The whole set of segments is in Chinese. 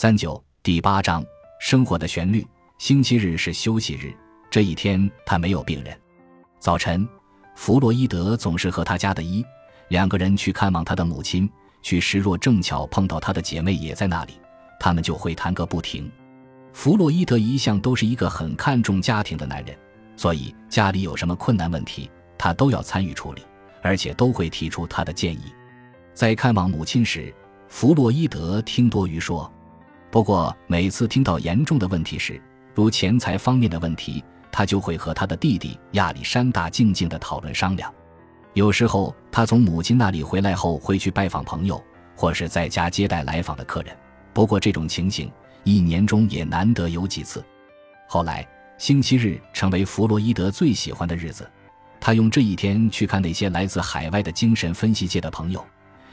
三九第八章生活的旋律。星期日是休息日，这一天他没有病人。早晨，弗洛伊德总是和他家的伊两个人去看望他的母亲。去时若正巧碰到他的姐妹也在那里，他们就会谈个不停。弗洛伊德一向都是一个很看重家庭的男人，所以家里有什么困难问题，他都要参与处理，而且都会提出他的建议。在看望母亲时，弗洛伊德听多于说。不过，每次听到严重的问题时，如钱财方面的问题，他就会和他的弟弟亚历山大静静的讨论商量。有时候，他从母亲那里回来后，会去拜访朋友，或是在家接待来访的客人。不过，这种情形一年中也难得有几次。后来，星期日成为弗洛伊德最喜欢的日子，他用这一天去看那些来自海外的精神分析界的朋友。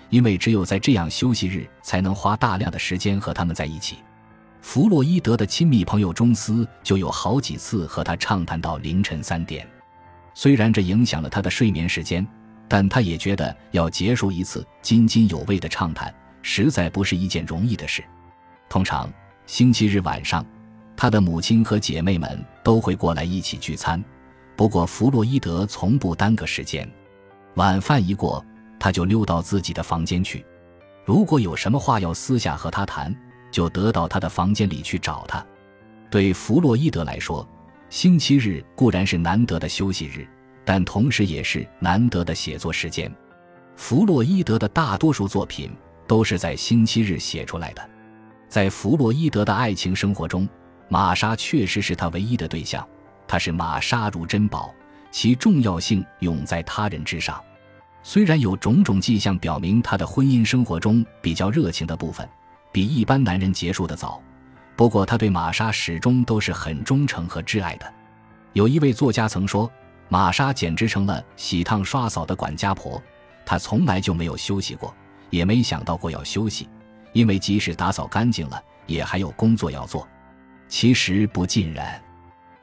因为只有在这样休息日，才能花大量的时间和他们在一起。弗洛伊德的亲密朋友中斯就有好几次和他畅谈到凌晨三点，虽然这影响了他的睡眠时间，但他也觉得要结束一次津津有味的畅谈，实在不是一件容易的事。通常星期日晚上，他的母亲和姐妹们都会过来一起聚餐，不过弗洛伊德从不耽搁时间。晚饭一过。他就溜到自己的房间去，如果有什么话要私下和他谈，就得到他的房间里去找他。对弗洛伊德来说，星期日固然是难得的休息日，但同时也是难得的写作时间。弗洛伊德的大多数作品都是在星期日写出来的。在弗洛伊德的爱情生活中，玛莎确实是他唯一的对象，他是玛莎如珍宝，其重要性永在他人之上。虽然有种种迹象表明他的婚姻生活中比较热情的部分比一般男人结束的早，不过他对玛莎始终都是很忠诚和挚爱的。有一位作家曾说，玛莎简直成了洗烫刷扫的管家婆，她从来就没有休息过，也没想到过要休息，因为即使打扫干净了，也还有工作要做。其实不尽然，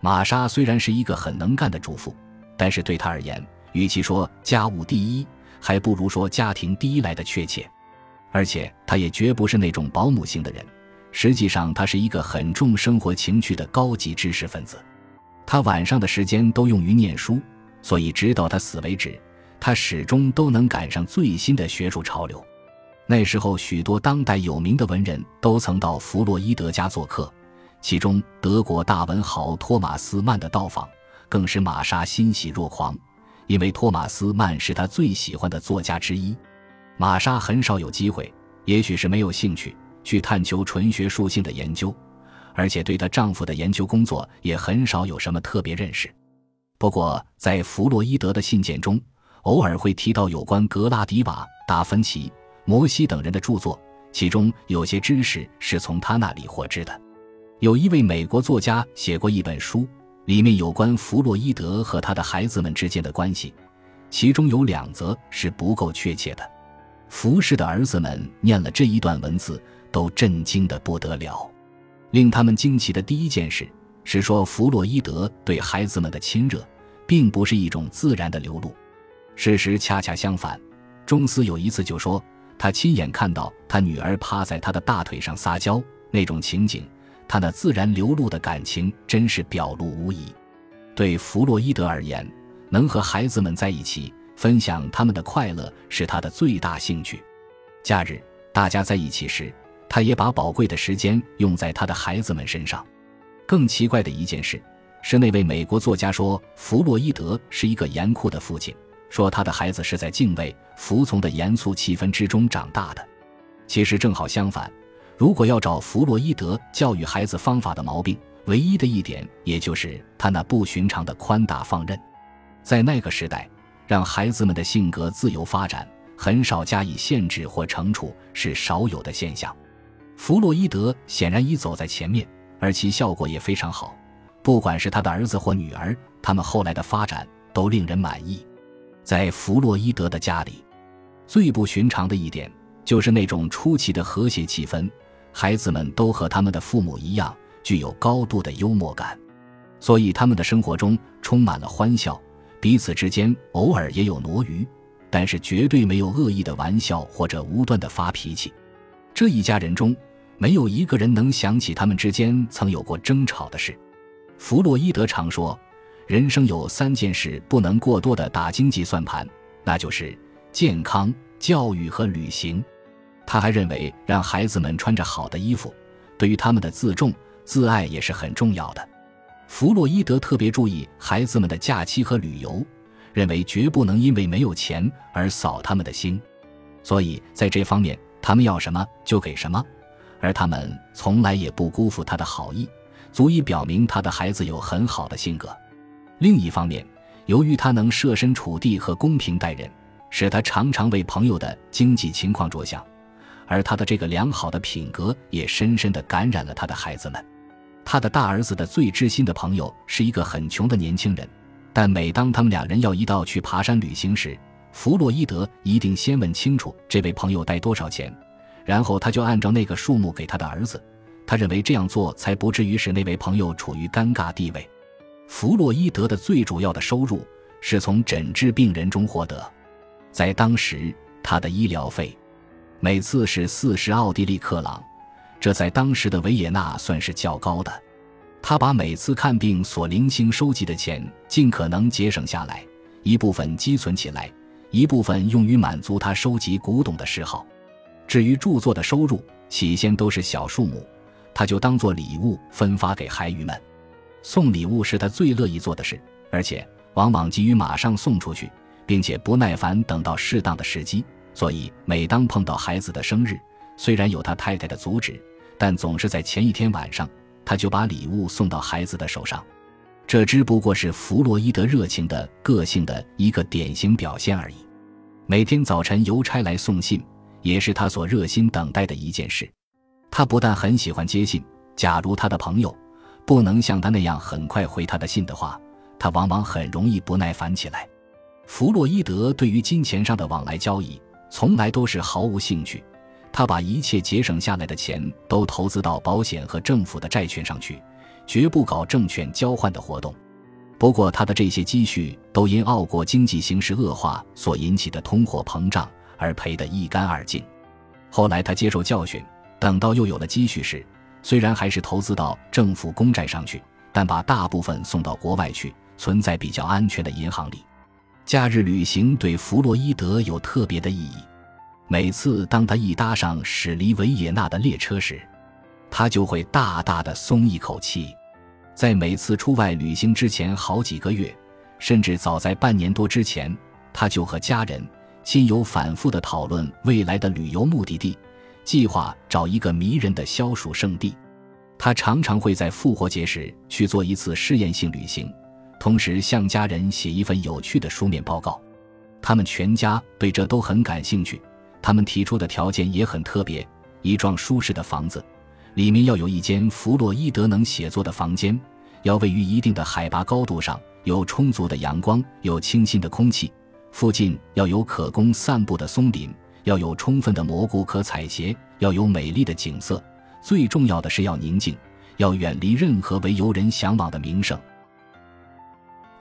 玛莎虽然是一个很能干的主妇，但是对她而言，与其说家务第一，还不如说家庭第一来的确切。而且，他也绝不是那种保姆型的人。实际上，他是一个很重生活情趣的高级知识分子。他晚上的时间都用于念书，所以直到他死为止，他始终都能赶上最新的学术潮流。那时候，许多当代有名的文人都曾到弗洛伊德家做客，其中德国大文豪托马斯曼的到访更使玛莎欣喜若狂。因为托马斯曼是他最喜欢的作家之一，玛莎很少有机会，也许是没有兴趣去探求纯学术性的研究，而且对她丈夫的研究工作也很少有什么特别认识。不过，在弗洛伊德的信件中，偶尔会提到有关格拉迪瓦、达芬奇、摩西等人的著作，其中有些知识是从他那里获知的。有一位美国作家写过一本书。里面有关弗洛伊德和他的孩子们之间的关系，其中有两则是不够确切的。福氏的儿子们念了这一段文字，都震惊的不得了。令他们惊奇的第一件事是说，弗洛伊德对孩子们的亲热，并不是一种自然的流露。事实恰恰相反，中斯有一次就说，他亲眼看到他女儿趴在他的大腿上撒娇那种情景。他那自然流露的感情真是表露无遗。对弗洛伊德而言，能和孩子们在一起，分享他们的快乐是他的最大兴趣。假日大家在一起时，他也把宝贵的时间用在他的孩子们身上。更奇怪的一件事是，那位美国作家说弗洛伊德是一个严酷的父亲，说他的孩子是在敬畏、服从的严肃气氛之中长大的。其实正好相反。如果要找弗洛伊德教育孩子方法的毛病，唯一的一点，也就是他那不寻常的宽大放任。在那个时代，让孩子们的性格自由发展，很少加以限制或惩处，是少有的现象。弗洛伊德显然已走在前面，而其效果也非常好。不管是他的儿子或女儿，他们后来的发展都令人满意。在弗洛伊德的家里，最不寻常的一点，就是那种出奇的和谐气氛。孩子们都和他们的父母一样具有高度的幽默感，所以他们的生活中充满了欢笑，彼此之间偶尔也有挪余，但是绝对没有恶意的玩笑或者无端的发脾气。这一家人中，没有一个人能想起他们之间曾有过争吵的事。弗洛伊德常说，人生有三件事不能过多的打经济算盘，那就是健康、教育和旅行。他还认为，让孩子们穿着好的衣服，对于他们的自重、自爱也是很重要的。弗洛伊德特别注意孩子们的假期和旅游，认为绝不能因为没有钱而扫他们的心，所以在这方面，他们要什么就给什么。而他们从来也不辜负他的好意，足以表明他的孩子有很好的性格。另一方面，由于他能设身处地和公平待人，使他常常为朋友的经济情况着想，而他的这个良好的品格也深深地感染了他的孩子们。他的大儿子的最知心的朋友是一个很穷的年轻人，但每当他们两人要一道去爬山旅行时，弗洛伊德一定先问清楚这位朋友带多少钱。然后他就按照那个数目给他的儿子，他认为这样做才不至于使那位朋友处于尴尬地位。弗洛伊德的最主要的收入是从诊治病人中获得，在当时他的医疗费每次是四十奥地利克朗，这在当时的维也纳算是较高的。他把每次看病所零星收集的钱尽可能节省下来，一部分积存起来，一部分用于满足他收集古董的嗜好。至于著作的收入，起先都是小数目，他就当做礼物分发给孩愚们。送礼物是他最乐意做的事，而且往往急于马上送出去，并且不耐烦等到适当的时机。所以，每当碰到孩子的生日，虽然有他太太的阻止，但总是在前一天晚上，他就把礼物送到孩子的手上。这只不过是弗洛伊德热情的个性的一个典型表现而已。每天早晨，邮差来送信。也是他所热心等待的一件事。他不但很喜欢接信，假如他的朋友不能像他那样很快回他的信的话，他往往很容易不耐烦起来。弗洛伊德对于金钱上的往来交易从来都是毫无兴趣，他把一切节省下来的钱都投资到保险和政府的债券上去，绝不搞证券交换的活动。不过，他的这些积蓄都因奥国经济形势恶化所引起的通货膨胀。而赔得一干二净。后来他接受教训，等到又有了积蓄时，虽然还是投资到政府公债上去，但把大部分送到国外去，存在比较安全的银行里。假日旅行对弗洛伊德有特别的意义。每次当他一搭上驶离维也纳的列车时，他就会大大的松一口气。在每次出外旅行之前好几个月，甚至早在半年多之前，他就和家人。亲友反复的讨论未来的旅游目的地，计划找一个迷人的消暑圣地。他常常会在复活节时去做一次试验性旅行，同时向家人写一份有趣的书面报告。他们全家对这都很感兴趣。他们提出的条件也很特别：一幢舒适的房子，里面要有一间弗洛伊德能写作的房间，要位于一定的海拔高度上，有充足的阳光，有清新的空气。附近要有可供散步的松林，要有充分的蘑菇可采撷，要有美丽的景色。最重要的是要宁静，要远离任何为游人向往的名胜。